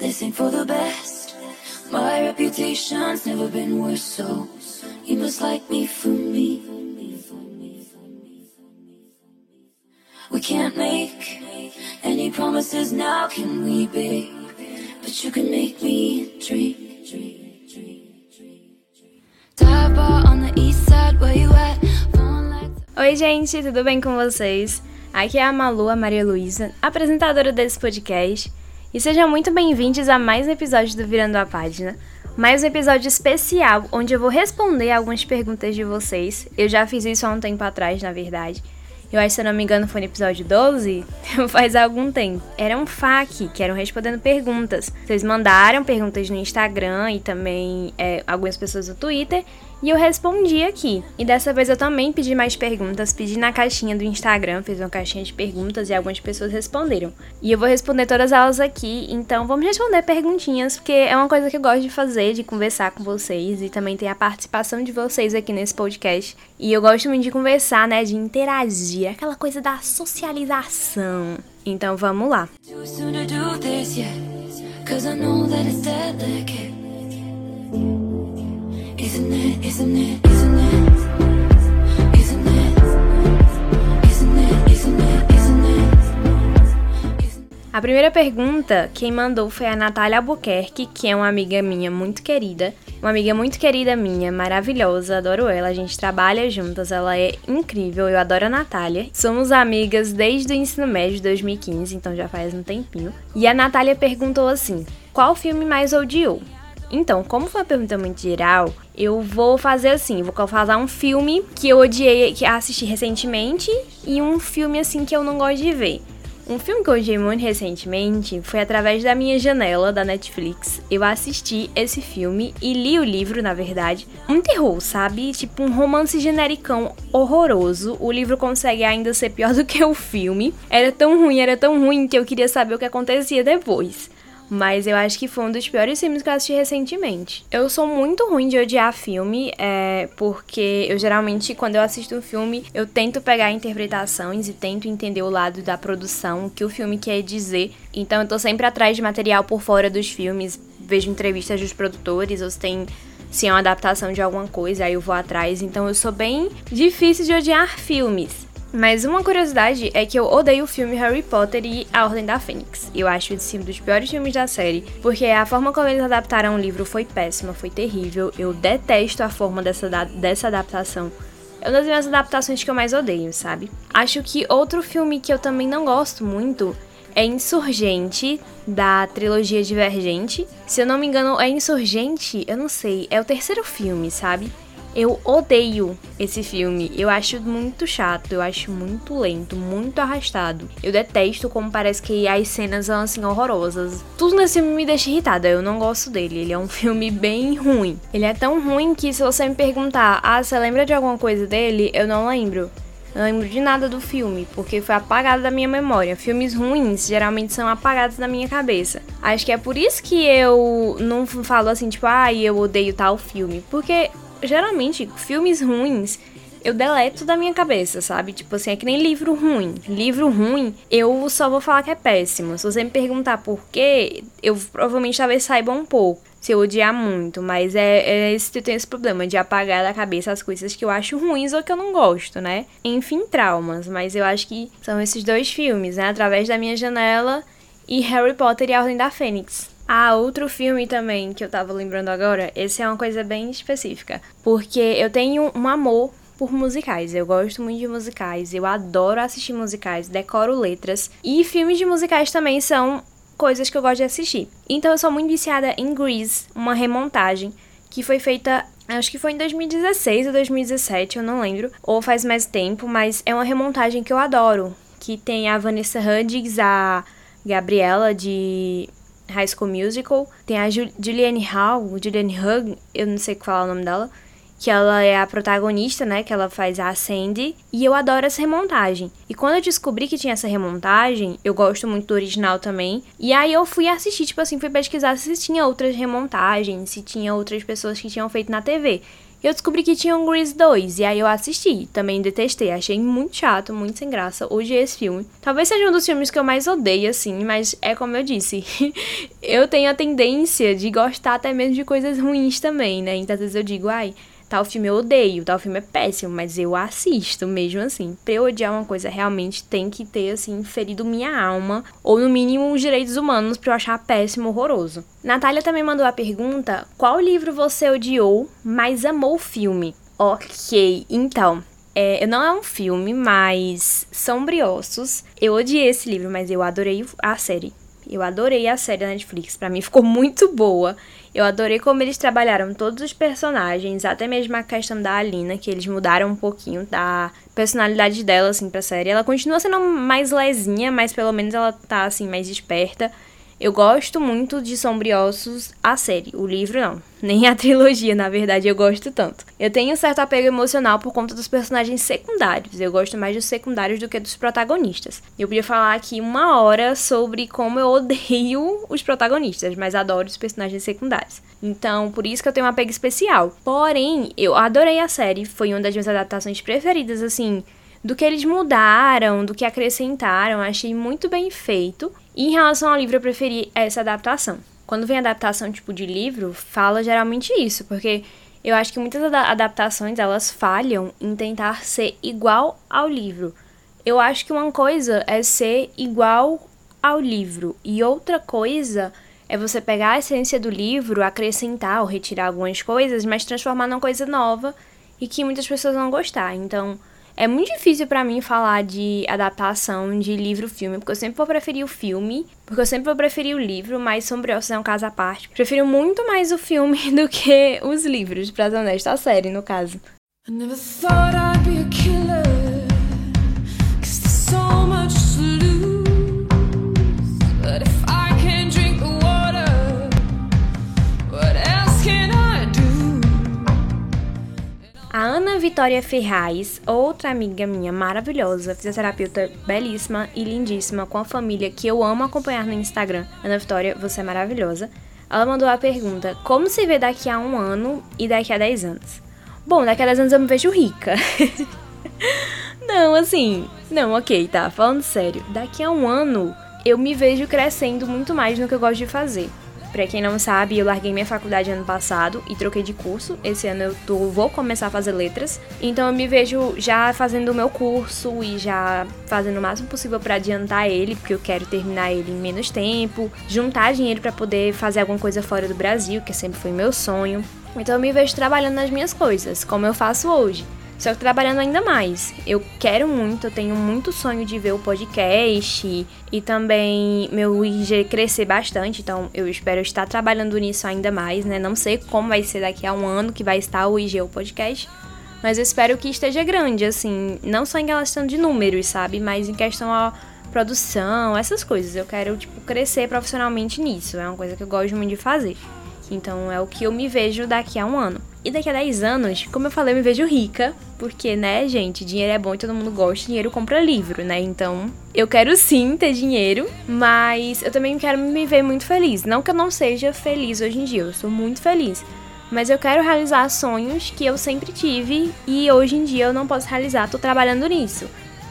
This ain't for the best. My reputation's never been worse, so you must like me for me. We can't make any promises now, can we, babe? But you can make me dream. Dive bar on the east side, where you at? Oi, gente, tudo bem com vocês? Aqui é a Malu, a Maria Luísa, apresentadora desse podcast. E sejam muito bem-vindos a mais um episódio do Virando a Página. Mais um episódio especial onde eu vou responder algumas perguntas de vocês. Eu já fiz isso há um tempo atrás, na verdade. Eu acho, se eu não me engano, foi no episódio 12, faz algum tempo. Era um FAQ, que eram respondendo perguntas. Vocês mandaram perguntas no Instagram e também é, algumas pessoas no Twitter. E eu respondi aqui. E dessa vez eu também pedi mais perguntas, pedi na caixinha do Instagram, fiz uma caixinha de perguntas e algumas pessoas responderam. E eu vou responder todas elas aqui, então vamos responder perguntinhas, porque é uma coisa que eu gosto de fazer, de conversar com vocês e também tem a participação de vocês aqui nesse podcast. E eu gosto muito de conversar, né, de interagir, aquela coisa da socialização. Então vamos lá. Too soon to do this yet. Cause I know that it's A primeira pergunta, quem mandou foi a Natália Albuquerque, que é uma amiga minha muito querida. Uma amiga muito querida minha, maravilhosa, adoro ela. A gente trabalha juntas, ela é incrível, eu adoro a Natália. Somos amigas desde o ensino médio de 2015, então já faz um tempinho. E a Natália perguntou assim: qual filme mais odiou? Então, como foi uma pergunta muito geral, eu vou fazer assim, vou falar um filme que eu odiei, que assisti recentemente, e um filme assim que eu não gosto de ver. Um filme que eu odiei muito recentemente foi através da minha janela da Netflix. Eu assisti esse filme e li o livro, na verdade. Um terror, sabe? Tipo um romance genericão horroroso. O livro consegue ainda ser pior do que o filme. Era tão ruim, era tão ruim que eu queria saber o que acontecia depois. Mas eu acho que foi um dos piores filmes que eu assisti recentemente. Eu sou muito ruim de odiar filme, é, porque eu geralmente, quando eu assisto um filme, eu tento pegar interpretações e tento entender o lado da produção, o que o filme quer dizer. Então eu tô sempre atrás de material por fora dos filmes, vejo entrevistas dos produtores, ou se tem se é uma adaptação de alguma coisa, aí eu vou atrás. Então eu sou bem difícil de odiar filmes. Mas uma curiosidade é que eu odeio o filme Harry Potter e A Ordem da Fênix. Eu acho esse um dos piores filmes da série, porque a forma como eles adaptaram o livro foi péssima, foi terrível. Eu detesto a forma dessa, dessa adaptação. É uma das minhas adaptações que eu mais odeio, sabe? Acho que outro filme que eu também não gosto muito é Insurgente, da trilogia Divergente. Se eu não me engano, é Insurgente, eu não sei, é o terceiro filme, sabe? Eu odeio esse filme. Eu acho muito chato, eu acho muito lento, muito arrastado. Eu detesto como parece que as cenas são assim horrorosas. Tudo nesse filme me deixa irritada. Eu não gosto dele. Ele é um filme bem ruim. Ele é tão ruim que se você me perguntar, ah, você lembra de alguma coisa dele? Eu não lembro. Eu não lembro de nada do filme, porque foi apagado da minha memória. Filmes ruins geralmente são apagados da minha cabeça. Acho que é por isso que eu não falo assim, tipo, ah, eu odeio tal filme. Porque geralmente, filmes ruins eu deleto da minha cabeça, sabe? Tipo assim, é que nem livro ruim. Livro ruim, eu só vou falar que é péssimo. Se você me perguntar por quê, eu provavelmente talvez saiba um pouco. Se eu odiar muito, mas é, é esse, eu tenho esse problema de apagar da cabeça as coisas que eu acho ruins ou que eu não gosto, né? Enfim, traumas, mas eu acho que são esses dois filmes, né? Através da minha janela e Harry Potter e a Ordem da Fênix. Ah, outro filme também que eu tava lembrando agora, esse é uma coisa bem específica. Porque eu tenho um amor por musicais. Eu gosto muito de musicais, eu adoro assistir musicais, decoro letras. E filmes de musicais também são coisas que eu gosto de assistir. Então eu sou muito viciada em Grease, uma remontagem que foi feita Acho que foi em 2016 ou 2017, eu não lembro. Ou faz mais tempo, mas é uma remontagem que eu adoro. Que tem a Vanessa Hudgens, a Gabriela de High School Musical. Tem a Julianne Hall, Julianne Hug, eu não sei qual falar o nome dela. Que ela é a protagonista, né? Que ela faz a Sandy. E eu adoro essa remontagem. E quando eu descobri que tinha essa remontagem, eu gosto muito do original também. E aí eu fui assistir, tipo assim, fui pesquisar se tinha outras remontagens, se tinha outras pessoas que tinham feito na TV. Eu descobri que tinha um Grease 2, e aí eu assisti. Também detestei, achei muito chato, muito sem graça. Hoje esse filme. Talvez seja um dos filmes que eu mais odeio, assim, mas é como eu disse. eu tenho a tendência de gostar até mesmo de coisas ruins também, né? Então às vezes eu digo, ai, Tal filme eu odeio, tal filme é péssimo, mas eu assisto mesmo assim. Pra eu odiar uma coisa, realmente tem que ter, assim, ferido minha alma, ou no mínimo os direitos humanos pra eu achar péssimo, horroroso. Natália também mandou a pergunta: qual livro você odiou, mas amou o filme? Ok, então. É, não é um filme, mas Sombriossos. Eu odiei esse livro, mas eu adorei a série. Eu adorei a série da Netflix, para mim ficou muito boa. Eu adorei como eles trabalharam todos os personagens, até mesmo a questão da Alina, que eles mudaram um pouquinho da personalidade dela, assim, pra série. Ela continua sendo mais lezinha, mas pelo menos ela tá, assim, mais esperta. Eu gosto muito de Sombriossos, a série. O livro não. Nem a trilogia, na verdade, eu gosto tanto. Eu tenho um certo apego emocional por conta dos personagens secundários. Eu gosto mais dos secundários do que dos protagonistas. Eu podia falar aqui uma hora sobre como eu odeio os protagonistas, mas adoro os personagens secundários. Então, por isso que eu tenho um apego especial. Porém, eu adorei a série. Foi uma das minhas adaptações preferidas, assim do que eles mudaram, do que acrescentaram, achei muito bem feito. E em relação ao livro, eu preferi essa adaptação. Quando vem adaptação tipo de livro, fala geralmente isso, porque eu acho que muitas adaptações elas falham em tentar ser igual ao livro. Eu acho que uma coisa é ser igual ao livro e outra coisa é você pegar a essência do livro, acrescentar ou retirar algumas coisas, mas transformar numa coisa nova e que muitas pessoas vão gostar. Então, é muito difícil para mim falar de adaptação de livro-filme, porque eu sempre vou preferir o filme, porque eu sempre vou preferir o livro, mas Sombriossos é um caso à parte. Prefiro muito mais o filme do que os livros, pra ser honesta, a série, no caso. I never thought I'd be a. Vitória Ferraz, outra amiga minha maravilhosa, fisioterapeuta belíssima e lindíssima, com a família que eu amo acompanhar no Instagram. Ana Vitória, você é maravilhosa. Ela mandou a pergunta: Como se vê daqui a um ano e daqui a 10 anos? Bom, daqui a 10 anos eu me vejo rica. não, assim. Não, ok, tá. Falando sério. Daqui a um ano eu me vejo crescendo muito mais no que eu gosto de fazer. Pra quem não sabe, eu larguei minha faculdade ano passado e troquei de curso. Esse ano eu tô, vou começar a fazer letras. Então eu me vejo já fazendo o meu curso e já fazendo o máximo possível para adiantar ele, porque eu quero terminar ele em menos tempo, juntar dinheiro para poder fazer alguma coisa fora do Brasil, que sempre foi meu sonho. Então eu me vejo trabalhando nas minhas coisas, como eu faço hoje. Só que trabalhando ainda mais. Eu quero muito, eu tenho muito sonho de ver o podcast e também meu IG crescer bastante, então eu espero estar trabalhando nisso ainda mais, né? Não sei como vai ser daqui a um ano que vai estar o IG, o podcast, mas eu espero que esteja grande, assim, não só em questão de números, sabe? Mas em questão a produção, essas coisas. Eu quero, tipo, crescer profissionalmente nisso. É uma coisa que eu gosto muito de fazer. Então é o que eu me vejo daqui a um ano. E daqui a 10 anos, como eu falei, eu me vejo rica, porque, né, gente, dinheiro é bom e todo mundo gosta, dinheiro compra livro, né? Então, eu quero sim ter dinheiro, mas eu também quero me ver muito feliz. Não que eu não seja feliz hoje em dia, eu sou muito feliz. Mas eu quero realizar sonhos que eu sempre tive e hoje em dia eu não posso realizar, tô trabalhando nisso.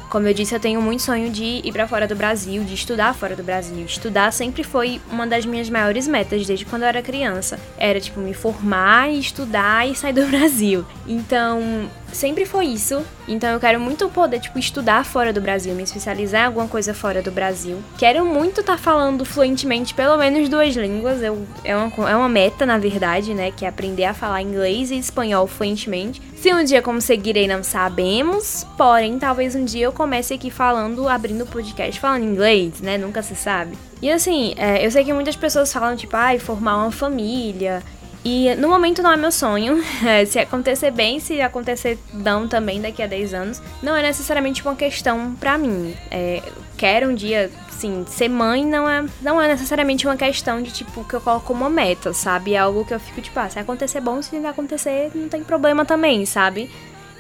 Como eu disse, eu tenho muito sonho de ir para fora do Brasil, de estudar fora do Brasil. Estudar sempre foi uma das minhas maiores metas desde quando eu era criança. Era tipo me formar, estudar e sair do Brasil. Então, sempre foi isso. Então eu quero muito poder, tipo, estudar fora do Brasil, me especializar em alguma coisa fora do Brasil. Quero muito estar tá falando fluentemente pelo menos duas línguas. Eu, é, uma, é uma meta, na verdade, né? Que é aprender a falar inglês e espanhol fluentemente. Se um dia conseguirei, não sabemos. Porém, talvez um dia eu comece aqui falando, abrindo podcast falando inglês, né? Nunca se sabe. E assim, é, eu sei que muitas pessoas falam, tipo, ai, ah, formar uma família. E no momento não é meu sonho. É, se acontecer bem, se acontecer não também daqui a 10 anos, não é necessariamente uma questão pra mim. É, quero um dia, sim, ser mãe não é, não é necessariamente uma questão de tipo que eu coloco uma meta, sabe? É algo que eu fico tipo, ah, se acontecer bom, se não acontecer, não tem problema também, sabe?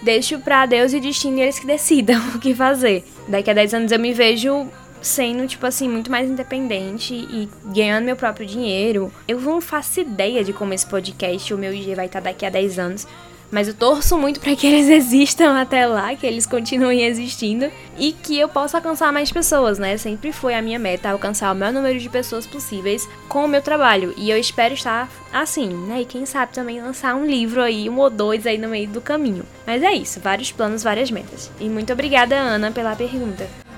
Deixo pra Deus e destino eles que decidam o que fazer. Daqui a 10 anos eu me vejo sendo, tipo assim, muito mais independente e ganhando meu próprio dinheiro. Eu não faço ideia de como esse podcast, o meu IG vai estar daqui a 10 anos. Mas eu torço muito para que eles existam até lá, que eles continuem existindo e que eu possa alcançar mais pessoas, né? Sempre foi a minha meta alcançar o maior número de pessoas possíveis com o meu trabalho. E eu espero estar assim, né? E quem sabe também lançar um livro aí, um ou dois aí no meio do caminho. Mas é isso, vários planos, várias metas. E muito obrigada, Ana, pela pergunta.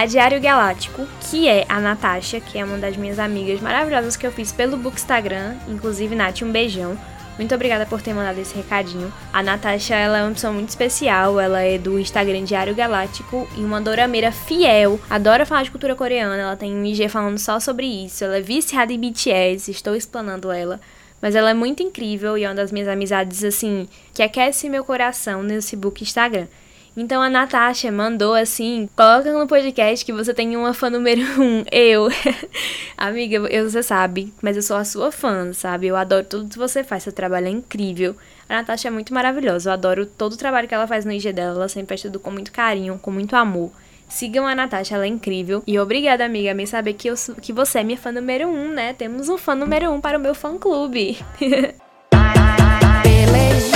A Diário Galáctico, que é a Natasha, que é uma das minhas amigas maravilhosas que eu fiz pelo Bookstagram. Inclusive, Nath, um beijão. Muito obrigada por ter mandado esse recadinho. A Natasha, ela é uma pessoa muito especial, ela é do Instagram Diário Galáctico e uma dorameira fiel, adora falar de cultura coreana, ela tem um IG falando só sobre isso, ela é viciada em BTS, estou explanando ela. Mas ela é muito incrível e é uma das minhas amizades, assim, que aquece meu coração nesse book Instagram. Então a Natasha mandou assim: coloca no podcast que você tem uma fã número um, eu. Amiga, eu, você sabe, mas eu sou a sua fã, sabe? Eu adoro tudo que você faz, seu trabalho é incrível. A Natasha é muito maravilhosa, eu adoro todo o trabalho que ela faz no IG dela, ela sempre faz tudo com muito carinho, com muito amor. Sigam a Natasha, ela é incrível. E obrigada, amiga, me saber que, eu, que você é minha fã número um, né? Temos um fã número um para o meu fã clube. Pelejei,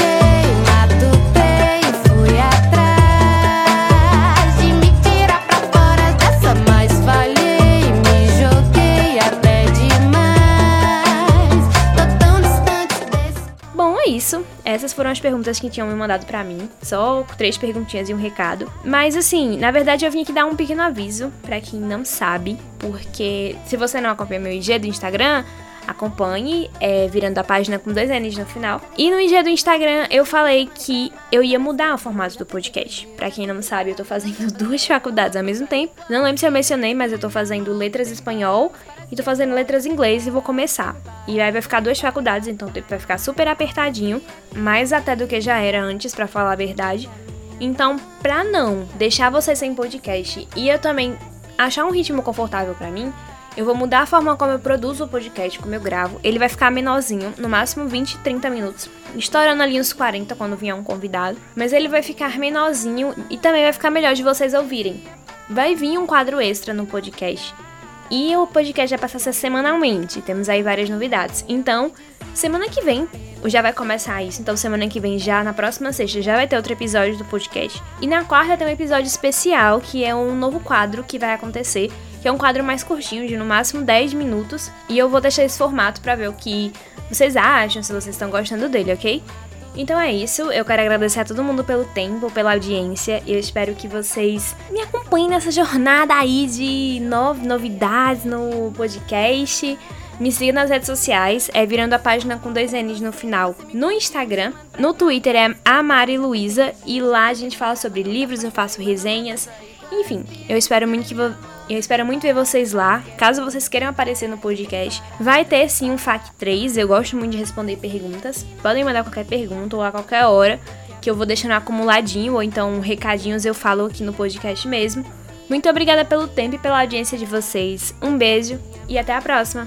Essas foram as perguntas que tinham me mandado pra mim. Só três perguntinhas e um recado. Mas assim, na verdade eu vim aqui dar um pequeno aviso pra quem não sabe, porque se você não acompanha meu IG do Instagram, acompanhe, é, virando a página com dois N's no final. E no IG do Instagram eu falei que eu ia mudar o formato do podcast. Pra quem não sabe, eu tô fazendo duas faculdades ao mesmo tempo. Não lembro se eu mencionei, mas eu tô fazendo letras espanhol e tô fazendo letras em inglês e vou começar. E aí vai ficar duas faculdades, então o tempo vai ficar super apertadinho, mais até do que já era antes, pra falar a verdade. Então, pra não deixar você sem podcast e eu também achar um ritmo confortável pra mim, eu vou mudar a forma como eu produzo o podcast, como eu gravo. Ele vai ficar menorzinho, no máximo 20, 30 minutos. Estourando ali uns 40 quando vier um convidado. Mas ele vai ficar menorzinho e também vai ficar melhor de vocês ouvirem. Vai vir um quadro extra no podcast. E o podcast vai passar a ser semanalmente. Temos aí várias novidades. Então, semana que vem já vai começar isso. Então, semana que vem, já na próxima sexta, já vai ter outro episódio do podcast. E na quarta tem um episódio especial, que é um novo quadro que vai acontecer. Que é um quadro mais curtinho, de no máximo 10 minutos. E eu vou deixar esse formato pra ver o que vocês acham, se vocês estão gostando dele, ok? Então é isso, eu quero agradecer a todo mundo pelo tempo, pela audiência, e eu espero que vocês me acompanhem nessa jornada aí de no- novidades no podcast. Me siga nas redes sociais, é virando a página com dois N's no final no Instagram. No Twitter é a Luiza, e lá a gente fala sobre livros, eu faço resenhas. Enfim, eu espero muito que vo- eu espero muito ver vocês lá. Caso vocês queiram aparecer no podcast, vai ter sim um FAQ 3. Eu gosto muito de responder perguntas. Podem mandar qualquer pergunta ou a qualquer hora, que eu vou deixando acumuladinho ou então recadinhos eu falo aqui no podcast mesmo. Muito obrigada pelo tempo e pela audiência de vocês. Um beijo e até a próxima.